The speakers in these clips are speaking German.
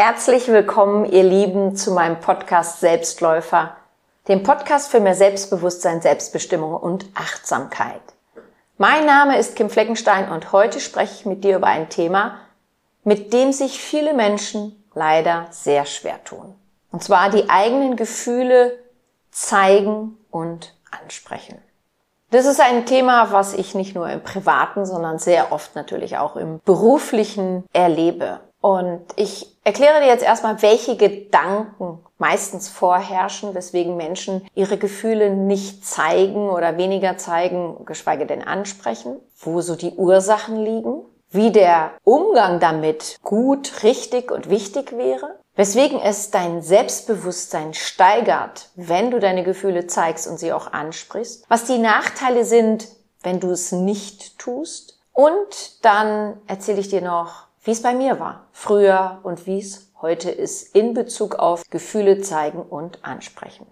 Herzlich willkommen, ihr Lieben, zu meinem Podcast Selbstläufer, dem Podcast für mehr Selbstbewusstsein, Selbstbestimmung und Achtsamkeit. Mein Name ist Kim Fleckenstein und heute spreche ich mit dir über ein Thema, mit dem sich viele Menschen leider sehr schwer tun. Und zwar die eigenen Gefühle zeigen und ansprechen. Das ist ein Thema, was ich nicht nur im privaten, sondern sehr oft natürlich auch im beruflichen erlebe. Und ich erkläre dir jetzt erstmal, welche Gedanken meistens vorherrschen, weswegen Menschen ihre Gefühle nicht zeigen oder weniger zeigen, geschweige denn ansprechen, wo so die Ursachen liegen, wie der Umgang damit gut, richtig und wichtig wäre, weswegen es dein Selbstbewusstsein steigert, wenn du deine Gefühle zeigst und sie auch ansprichst, was die Nachteile sind, wenn du es nicht tust. Und dann erzähle ich dir noch, wie es bei mir war, früher und wie es heute ist in Bezug auf Gefühle zeigen und ansprechen.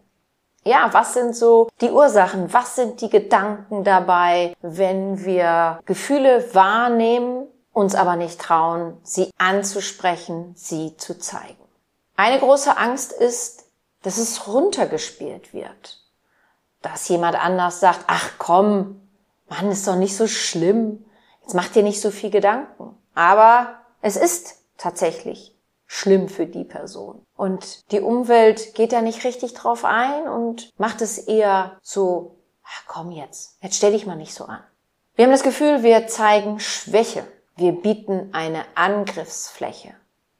Ja, was sind so die Ursachen? Was sind die Gedanken dabei, wenn wir Gefühle wahrnehmen, uns aber nicht trauen, sie anzusprechen, sie zu zeigen? Eine große Angst ist, dass es runtergespielt wird. Dass jemand anders sagt, ach komm, Mann, ist doch nicht so schlimm. Jetzt mach dir nicht so viel Gedanken. Aber es ist tatsächlich schlimm für die Person. Und die Umwelt geht da nicht richtig drauf ein und macht es eher so, ach komm jetzt, jetzt stell dich mal nicht so an. Wir haben das Gefühl, wir zeigen Schwäche. Wir bieten eine Angriffsfläche.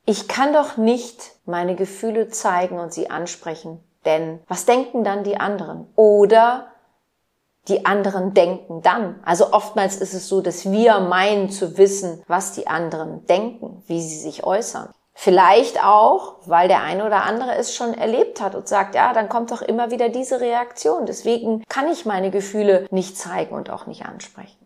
Ich kann doch nicht meine Gefühle zeigen und sie ansprechen, denn was denken dann die anderen? Oder die anderen denken dann. Also oftmals ist es so, dass wir meinen zu wissen, was die anderen denken, wie sie sich äußern. Vielleicht auch, weil der eine oder andere es schon erlebt hat und sagt, ja, dann kommt doch immer wieder diese Reaktion. Deswegen kann ich meine Gefühle nicht zeigen und auch nicht ansprechen.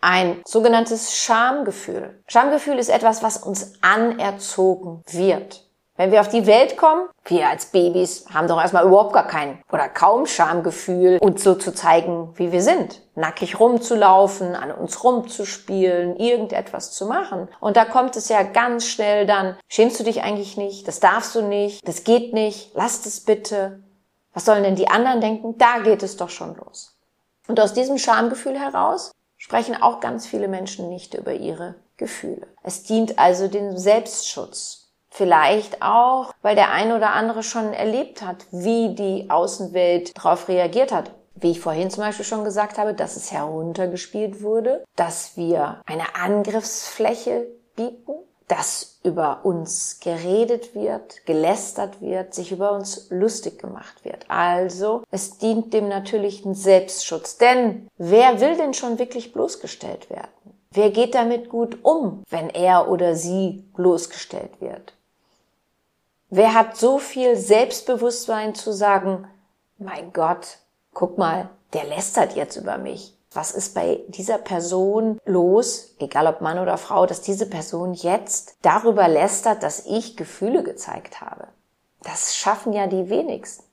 Ein sogenanntes Schamgefühl. Schamgefühl ist etwas, was uns anerzogen wird. Wenn wir auf die Welt kommen, wir als Babys haben doch erstmal überhaupt gar kein oder kaum Schamgefühl, uns so zu zeigen, wie wir sind. Nackig rumzulaufen, an uns rumzuspielen, irgendetwas zu machen. Und da kommt es ja ganz schnell dann, schämst du dich eigentlich nicht, das darfst du nicht, das geht nicht, lass es bitte. Was sollen denn die anderen denken? Da geht es doch schon los. Und aus diesem Schamgefühl heraus sprechen auch ganz viele Menschen nicht über ihre Gefühle. Es dient also dem Selbstschutz. Vielleicht auch, weil der eine oder andere schon erlebt hat, wie die Außenwelt darauf reagiert hat. Wie ich vorhin zum Beispiel schon gesagt habe, dass es heruntergespielt wurde, dass wir eine Angriffsfläche bieten, dass über uns geredet wird, gelästert wird, sich über uns lustig gemacht wird. Also, es dient dem natürlichen Selbstschutz. Denn wer will denn schon wirklich bloßgestellt werden? Wer geht damit gut um, wenn er oder sie bloßgestellt wird? Wer hat so viel Selbstbewusstsein zu sagen, mein Gott, guck mal, der lästert jetzt über mich. Was ist bei dieser Person los, egal ob Mann oder Frau, dass diese Person jetzt darüber lästert, dass ich Gefühle gezeigt habe? Das schaffen ja die wenigsten.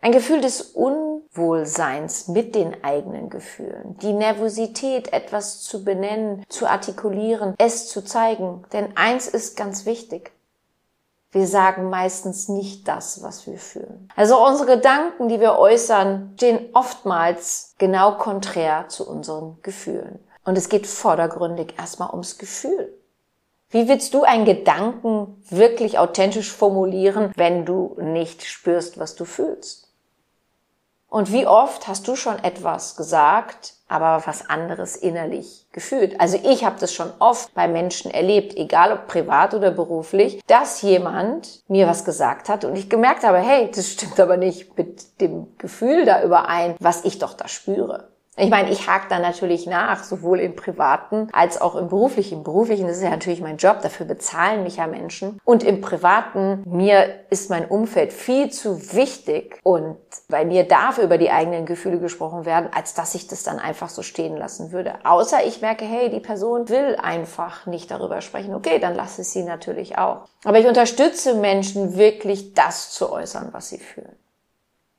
Ein Gefühl des Unwohlseins mit den eigenen Gefühlen, die Nervosität, etwas zu benennen, zu artikulieren, es zu zeigen. Denn eins ist ganz wichtig. Wir sagen meistens nicht das, was wir fühlen. Also unsere Gedanken, die wir äußern, stehen oftmals genau konträr zu unseren Gefühlen. Und es geht vordergründig erstmal ums Gefühl. Wie willst du einen Gedanken wirklich authentisch formulieren, wenn du nicht spürst, was du fühlst? Und wie oft hast du schon etwas gesagt, aber was anderes innerlich gefühlt? Also ich habe das schon oft bei Menschen erlebt, egal ob privat oder beruflich, dass jemand mir was gesagt hat und ich gemerkt habe, hey, das stimmt aber nicht mit dem Gefühl da überein, was ich doch da spüre. Ich meine, ich hake da natürlich nach, sowohl im privaten als auch im beruflichen. Im beruflichen ist ja natürlich mein Job, dafür bezahlen mich ja Menschen. Und im privaten, mir ist mein Umfeld viel zu wichtig und bei mir darf über die eigenen Gefühle gesprochen werden, als dass ich das dann einfach so stehen lassen würde. Außer ich merke, hey, die Person will einfach nicht darüber sprechen. Okay, dann lasse ich sie natürlich auch. Aber ich unterstütze Menschen wirklich das zu äußern, was sie fühlen.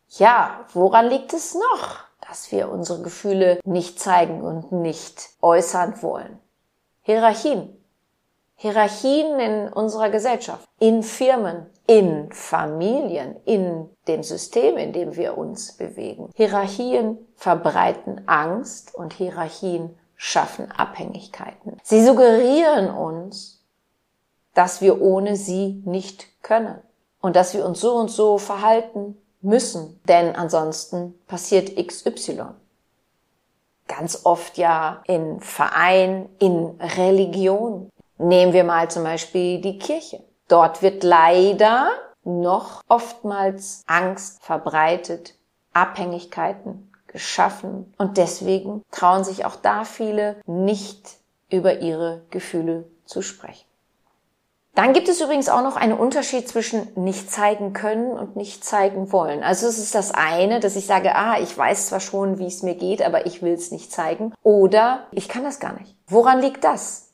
Ja, woran liegt es noch? Dass wir unsere Gefühle nicht zeigen und nicht äußern wollen. Hierarchien. Hierarchien in unserer Gesellschaft, in Firmen, in Familien, in dem System, in dem wir uns bewegen. Hierarchien verbreiten Angst und Hierarchien schaffen Abhängigkeiten. Sie suggerieren uns, dass wir ohne sie nicht können und dass wir uns so und so verhalten müssen, denn ansonsten passiert XY. Ganz oft ja in Verein, in Religion. Nehmen wir mal zum Beispiel die Kirche. Dort wird leider noch oftmals Angst verbreitet, Abhängigkeiten geschaffen und deswegen trauen sich auch da viele nicht über ihre Gefühle zu sprechen. Dann gibt es übrigens auch noch einen Unterschied zwischen nicht zeigen können und nicht zeigen wollen. Also es ist das eine, dass ich sage, ah, ich weiß zwar schon, wie es mir geht, aber ich will es nicht zeigen. Oder ich kann das gar nicht. Woran liegt das?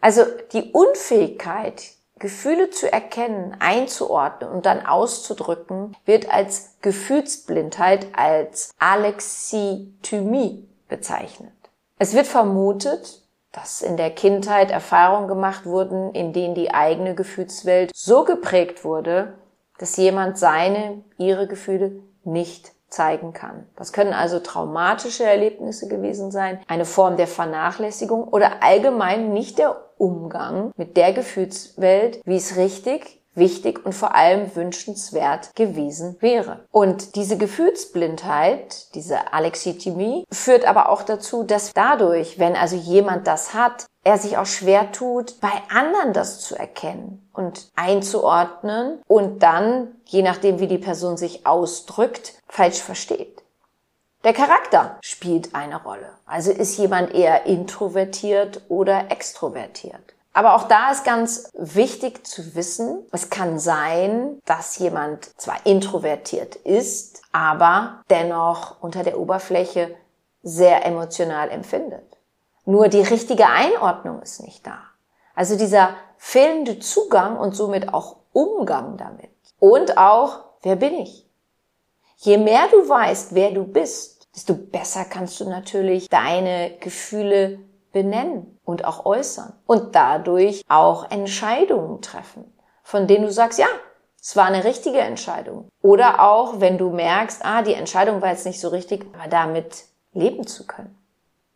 Also die Unfähigkeit, Gefühle zu erkennen, einzuordnen und dann auszudrücken, wird als Gefühlsblindheit, als Alexithymie bezeichnet. Es wird vermutet, dass in der Kindheit Erfahrungen gemacht wurden, in denen die eigene Gefühlswelt so geprägt wurde, dass jemand seine, ihre Gefühle nicht zeigen kann. Das können also traumatische Erlebnisse gewesen sein, eine Form der Vernachlässigung oder allgemein nicht der Umgang mit der Gefühlswelt, wie es richtig wichtig und vor allem wünschenswert gewesen wäre. Und diese Gefühlsblindheit, diese Alexithymie, führt aber auch dazu, dass dadurch, wenn also jemand das hat, er sich auch schwer tut, bei anderen das zu erkennen und einzuordnen und dann, je nachdem wie die Person sich ausdrückt, falsch versteht. Der Charakter spielt eine Rolle. Also ist jemand eher introvertiert oder extrovertiert. Aber auch da ist ganz wichtig zu wissen, es kann sein, dass jemand zwar introvertiert ist, aber dennoch unter der Oberfläche sehr emotional empfindet. Nur die richtige Einordnung ist nicht da. Also dieser fehlende Zugang und somit auch Umgang damit. Und auch, wer bin ich? Je mehr du weißt, wer du bist, desto besser kannst du natürlich deine Gefühle benennen und auch äußern und dadurch auch Entscheidungen treffen, von denen du sagst, ja, es war eine richtige Entscheidung. Oder auch, wenn du merkst, ah, die Entscheidung war jetzt nicht so richtig, aber damit leben zu können.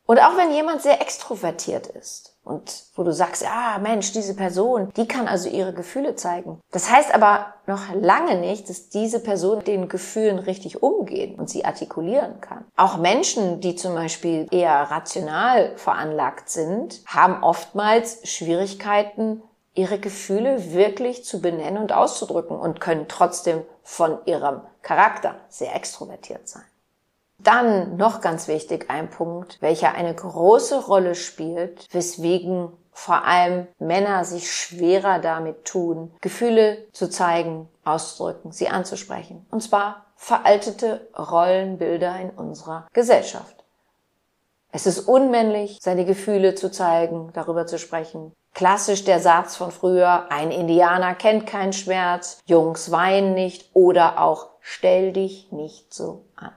Und auch wenn jemand sehr extrovertiert ist und wo du sagst, ah Mensch, diese Person, die kann also ihre Gefühle zeigen. Das heißt aber noch lange nicht, dass diese Person mit den Gefühlen richtig umgehen und sie artikulieren kann. Auch Menschen, die zum Beispiel eher rational veranlagt sind, haben oftmals Schwierigkeiten, ihre Gefühle wirklich zu benennen und auszudrücken und können trotzdem von ihrem Charakter sehr extrovertiert sein. Dann noch ganz wichtig ein Punkt, welcher eine große Rolle spielt, weswegen vor allem Männer sich schwerer damit tun, Gefühle zu zeigen, auszudrücken, sie anzusprechen. Und zwar veraltete Rollenbilder in unserer Gesellschaft. Es ist unmännlich, seine Gefühle zu zeigen, darüber zu sprechen. Klassisch der Satz von früher, ein Indianer kennt keinen Schmerz, Jungs weinen nicht oder auch stell dich nicht so an.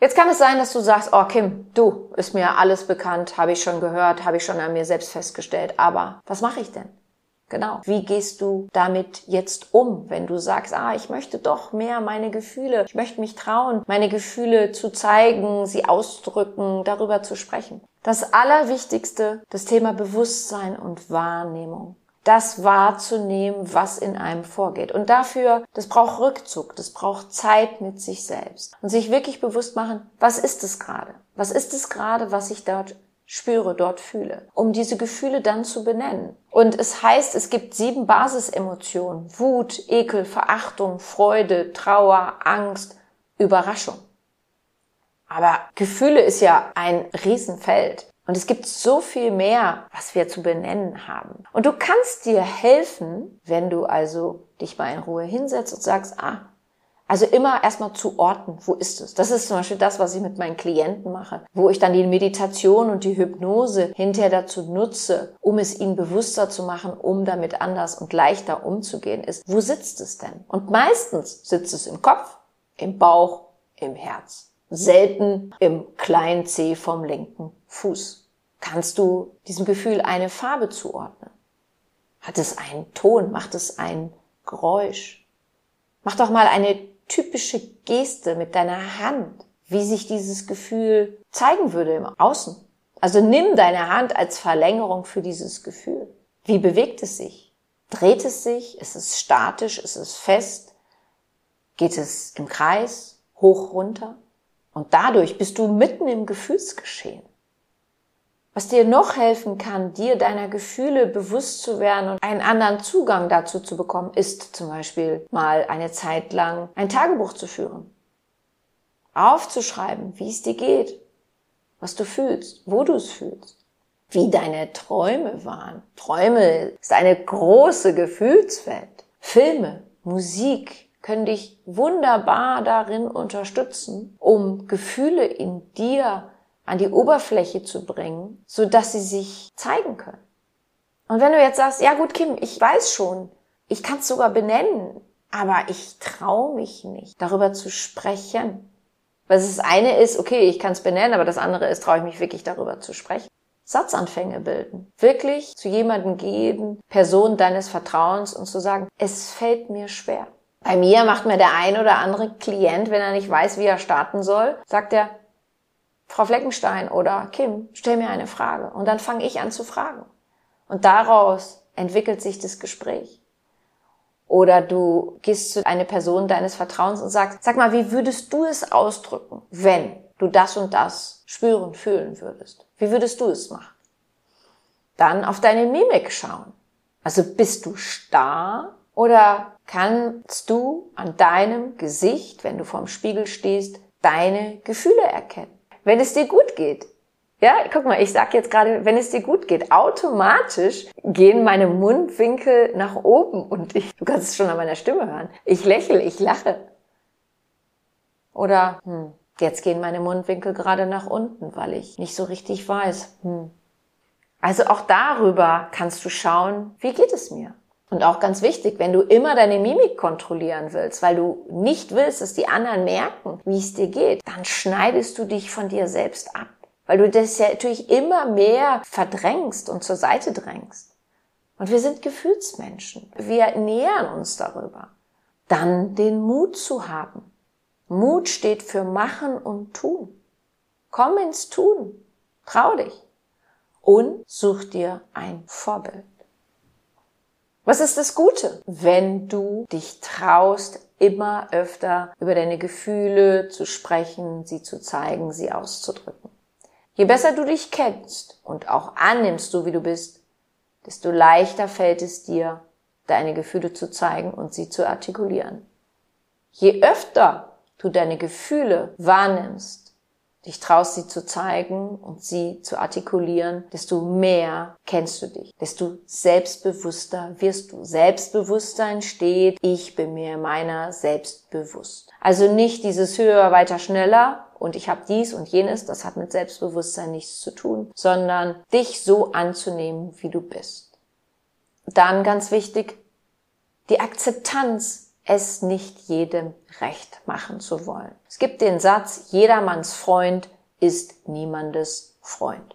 Jetzt kann es sein, dass du sagst, oh Kim, du, ist mir alles bekannt, habe ich schon gehört, habe ich schon an mir selbst festgestellt, aber was mache ich denn? Genau. Wie gehst du damit jetzt um, wenn du sagst, ah, ich möchte doch mehr meine Gefühle, ich möchte mich trauen, meine Gefühle zu zeigen, sie auszudrücken, darüber zu sprechen. Das Allerwichtigste, das Thema Bewusstsein und Wahrnehmung das wahrzunehmen, was in einem vorgeht. Und dafür, das braucht Rückzug, das braucht Zeit mit sich selbst. Und sich wirklich bewusst machen, was ist es gerade? Was ist es gerade, was ich dort spüre, dort fühle? Um diese Gefühle dann zu benennen. Und es heißt, es gibt sieben Basisemotionen. Wut, Ekel, Verachtung, Freude, Trauer, Angst, Überraschung. Aber Gefühle ist ja ein Riesenfeld. Und es gibt so viel mehr, was wir zu benennen haben. Und du kannst dir helfen, wenn du also dich mal in Ruhe hinsetzt und sagst, ah, also immer erstmal zu orten, wo ist es? Das ist zum Beispiel das, was ich mit meinen Klienten mache, wo ich dann die Meditation und die Hypnose hinterher dazu nutze, um es ihnen bewusster zu machen, um damit anders und leichter umzugehen, ist, wo sitzt es denn? Und meistens sitzt es im Kopf, im Bauch, im Herz. Selten im kleinen C vom linken Fuß. Kannst du diesem Gefühl eine Farbe zuordnen? Hat es einen Ton? Macht es ein Geräusch? Mach doch mal eine typische Geste mit deiner Hand, wie sich dieses Gefühl zeigen würde im Außen. Also nimm deine Hand als Verlängerung für dieses Gefühl. Wie bewegt es sich? Dreht es sich? Ist es statisch? Ist es fest? Geht es im Kreis? Hoch, runter? Und dadurch bist du mitten im Gefühlsgeschehen. Was dir noch helfen kann, dir deiner Gefühle bewusst zu werden und einen anderen Zugang dazu zu bekommen, ist zum Beispiel mal eine Zeit lang ein Tagebuch zu führen. Aufzuschreiben, wie es dir geht, was du fühlst, wo du es fühlst, wie deine Träume waren. Träume ist eine große Gefühlswelt. Filme, Musik können dich wunderbar darin unterstützen, um Gefühle in dir an die Oberfläche zu bringen, so dass sie sich zeigen können. Und wenn du jetzt sagst, ja gut, Kim, ich weiß schon, ich kann es sogar benennen, aber ich traue mich nicht, darüber zu sprechen. Weil das eine ist, okay, ich kann es benennen, aber das andere ist, traue ich mich wirklich darüber zu sprechen. Satzanfänge bilden. Wirklich zu jemandem gehen, Person deines Vertrauens und zu sagen, es fällt mir schwer. Bei mir macht mir der ein oder andere Klient, wenn er nicht weiß, wie er starten soll, sagt er, Frau Fleckenstein oder Kim, stell mir eine Frage. Und dann fange ich an zu fragen. Und daraus entwickelt sich das Gespräch. Oder du gehst zu einer Person deines Vertrauens und sagst, sag mal, wie würdest du es ausdrücken, wenn du das und das spüren, fühlen würdest? Wie würdest du es machen? Dann auf deine Mimik schauen. Also bist du starr oder kannst du an deinem Gesicht, wenn du vorm Spiegel stehst, deine Gefühle erkennen? wenn es dir gut geht. Ja, guck mal, ich sag jetzt gerade, wenn es dir gut geht, automatisch gehen meine Mundwinkel nach oben und ich, du kannst es schon an meiner Stimme hören. Ich lächle, ich lache. Oder, hm, jetzt gehen meine Mundwinkel gerade nach unten, weil ich nicht so richtig weiß. Hm. Also auch darüber kannst du schauen, wie geht es mir? Und auch ganz wichtig, wenn du immer deine Mimik kontrollieren willst, weil du nicht willst, dass die anderen merken, wie es dir geht, dann schneidest du dich von dir selbst ab. Weil du das ja natürlich immer mehr verdrängst und zur Seite drängst. Und wir sind Gefühlsmenschen. Wir nähern uns darüber. Dann den Mut zu haben. Mut steht für machen und tun. Komm ins Tun. Trau dich. Und such dir ein Vorbild. Was ist das Gute? Wenn du dich traust, immer öfter über deine Gefühle zu sprechen, sie zu zeigen, sie auszudrücken. Je besser du dich kennst und auch annimmst, so wie du bist, desto leichter fällt es dir, deine Gefühle zu zeigen und sie zu artikulieren. Je öfter du deine Gefühle wahrnimmst, dich traust, sie zu zeigen und sie zu artikulieren, desto mehr kennst du dich, desto selbstbewusster wirst du. Selbstbewusstsein steht, ich bin mir meiner selbst bewusst. Also nicht dieses höher, weiter, schneller und ich habe dies und jenes, das hat mit Selbstbewusstsein nichts zu tun, sondern dich so anzunehmen, wie du bist. Dann ganz wichtig, die Akzeptanz es nicht jedem recht machen zu wollen. Es gibt den Satz, jedermanns Freund ist niemandes Freund.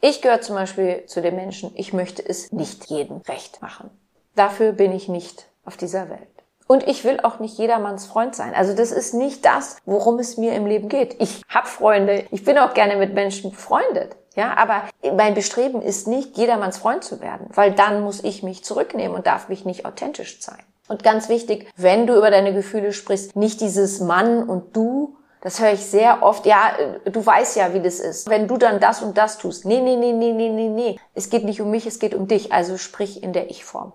Ich gehöre zum Beispiel zu den Menschen, ich möchte es nicht jedem recht machen. Dafür bin ich nicht auf dieser Welt. Und ich will auch nicht jedermanns Freund sein. Also das ist nicht das, worum es mir im Leben geht. Ich habe Freunde, ich bin auch gerne mit Menschen befreundet. Ja, aber mein Bestreben ist nicht, jedermanns Freund zu werden, weil dann muss ich mich zurücknehmen und darf mich nicht authentisch zeigen. Und ganz wichtig, wenn du über deine Gefühle sprichst, nicht dieses Mann und du, das höre ich sehr oft. Ja, du weißt ja, wie das ist. Wenn du dann das und das tust. Nee, nee, nee, nee, nee, nee, nee. Es geht nicht um mich, es geht um dich. Also sprich in der Ich-Form.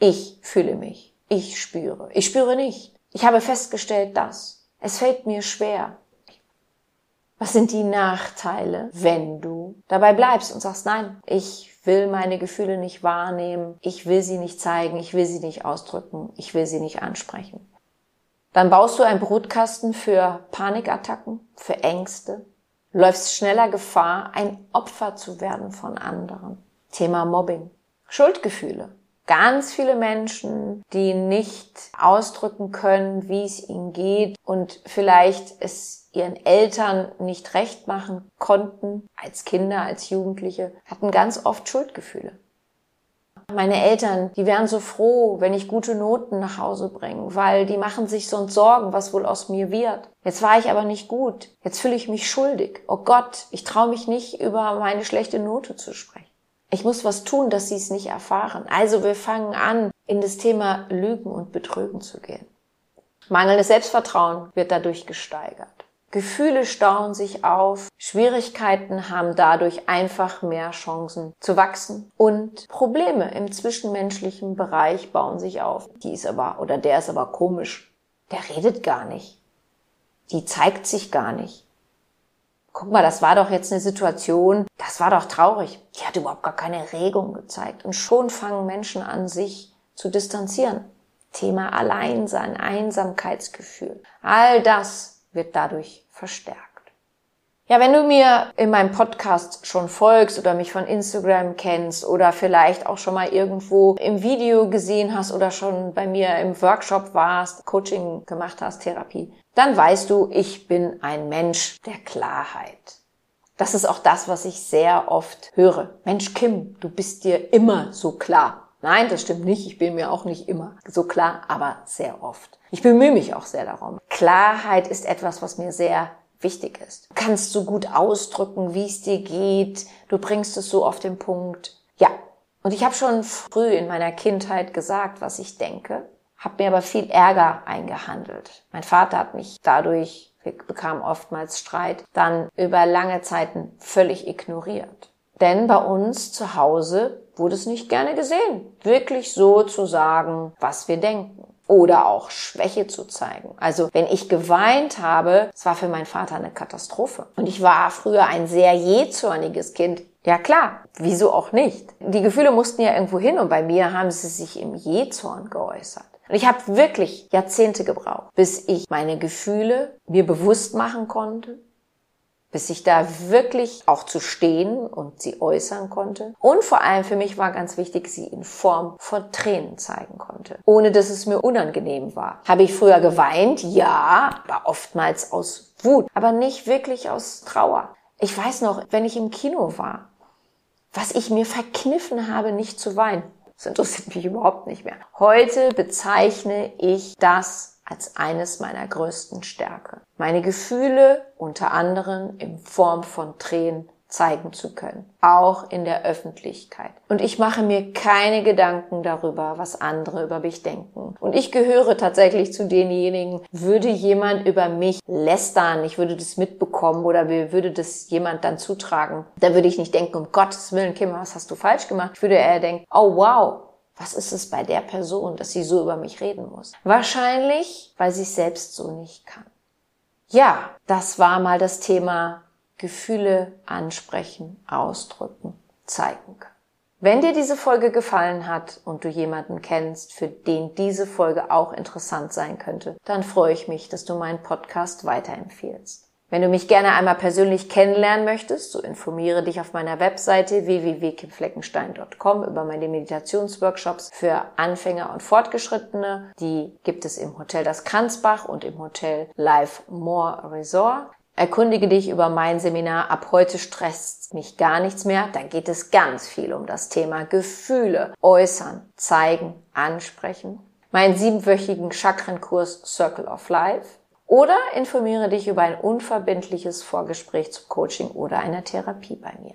Ich fühle mich. Ich spüre. Ich spüre nicht. Ich habe festgestellt, dass. Es fällt mir schwer. Was sind die Nachteile, wenn du dabei bleibst und sagst, nein, ich will meine Gefühle nicht wahrnehmen, ich will sie nicht zeigen, ich will sie nicht ausdrücken, ich will sie nicht ansprechen. Dann baust du einen Brutkasten für Panikattacken, für Ängste, läufst schneller Gefahr, ein Opfer zu werden von anderen. Thema Mobbing. Schuldgefühle. Ganz viele Menschen, die nicht ausdrücken können, wie es ihnen geht und vielleicht es ihren Eltern nicht recht machen konnten, als Kinder, als Jugendliche, hatten ganz oft Schuldgefühle. Meine Eltern, die wären so froh, wenn ich gute Noten nach Hause bringe, weil die machen sich sonst Sorgen, was wohl aus mir wird. Jetzt war ich aber nicht gut. Jetzt fühle ich mich schuldig. Oh Gott, ich traue mich nicht, über meine schlechte Note zu sprechen. Ich muss was tun, dass sie es nicht erfahren. Also wir fangen an, in das Thema Lügen und Betrügen zu gehen. Mangelndes Selbstvertrauen wird dadurch gesteigert. Gefühle stauen sich auf, Schwierigkeiten haben dadurch einfach mehr Chancen zu wachsen und Probleme im zwischenmenschlichen Bereich bauen sich auf. Die ist aber, oder der ist aber komisch. Der redet gar nicht. Die zeigt sich gar nicht. Guck mal, das war doch jetzt eine Situation, das war doch traurig. Die hat überhaupt gar keine Regung gezeigt. Und schon fangen Menschen an, sich zu distanzieren. Thema Alleinsein, Einsamkeitsgefühl. All das wird dadurch verstärkt. Ja, wenn du mir in meinem Podcast schon folgst oder mich von Instagram kennst oder vielleicht auch schon mal irgendwo im Video gesehen hast oder schon bei mir im Workshop warst, Coaching gemacht hast, Therapie, dann weißt du, ich bin ein Mensch der Klarheit. Das ist auch das, was ich sehr oft höre. Mensch, Kim, du bist dir immer so klar. Nein, das stimmt nicht. Ich bin mir auch nicht immer so klar, aber sehr oft. Ich bemühe mich auch sehr darum. Klarheit ist etwas, was mir sehr wichtig ist. Du kannst so gut ausdrücken, wie es dir geht. Du bringst es so auf den Punkt. Ja. Und ich habe schon früh in meiner Kindheit gesagt, was ich denke, habe mir aber viel Ärger eingehandelt. Mein Vater hat mich dadurch, wir bekamen oftmals Streit, dann über lange Zeiten völlig ignoriert. Denn bei uns zu Hause wurde es nicht gerne gesehen, wirklich so zu sagen, was wir denken oder auch Schwäche zu zeigen. Also wenn ich geweint habe, es war für meinen Vater eine Katastrophe. Und ich war früher ein sehr jähzorniges Kind. Ja klar, wieso auch nicht? Die Gefühle mussten ja irgendwo hin und bei mir haben sie sich im Jähzorn geäußert. Und ich habe wirklich Jahrzehnte gebraucht, bis ich meine Gefühle mir bewusst machen konnte, bis ich da wirklich auch zu stehen und sie äußern konnte. Und vor allem für mich war ganz wichtig, sie in Form von Tränen zeigen konnte, ohne dass es mir unangenehm war. Habe ich früher geweint? Ja, aber oftmals aus Wut, aber nicht wirklich aus Trauer. Ich weiß noch, wenn ich im Kino war, was ich mir verkniffen habe, nicht zu weinen. Das interessiert mich überhaupt nicht mehr. Heute bezeichne ich das als eines meiner größten Stärke. Meine Gefühle unter anderem in Form von Tränen zeigen zu können, auch in der Öffentlichkeit. Und ich mache mir keine Gedanken darüber, was andere über mich denken. Und ich gehöre tatsächlich zu denjenigen, würde jemand über mich lästern, ich würde das mitbekommen oder würde das jemand dann zutragen, da würde ich nicht denken, um Gottes Willen, Kim, was hast du falsch gemacht? Ich würde eher denken, oh wow, was ist es bei der Person, dass sie so über mich reden muss? Wahrscheinlich, weil sie es selbst so nicht kann. Ja, das war mal das Thema Gefühle ansprechen, ausdrücken, zeigen können. Wenn dir diese Folge gefallen hat und du jemanden kennst, für den diese Folge auch interessant sein könnte, dann freue ich mich, dass du meinen Podcast weiterempfehlst. Wenn du mich gerne einmal persönlich kennenlernen möchtest, so informiere dich auf meiner Webseite www.kimfleckenstein.com über meine Meditationsworkshops für Anfänger und Fortgeschrittene. Die gibt es im Hotel Das Kranzbach und im Hotel Live More Resort. Erkundige dich über mein Seminar Ab heute stresst mich gar nichts mehr. Da geht es ganz viel um das Thema Gefühle äußern, zeigen, ansprechen. Meinen siebenwöchigen Chakrenkurs Circle of Life oder informiere dich über ein unverbindliches Vorgespräch zum Coaching oder einer Therapie bei mir.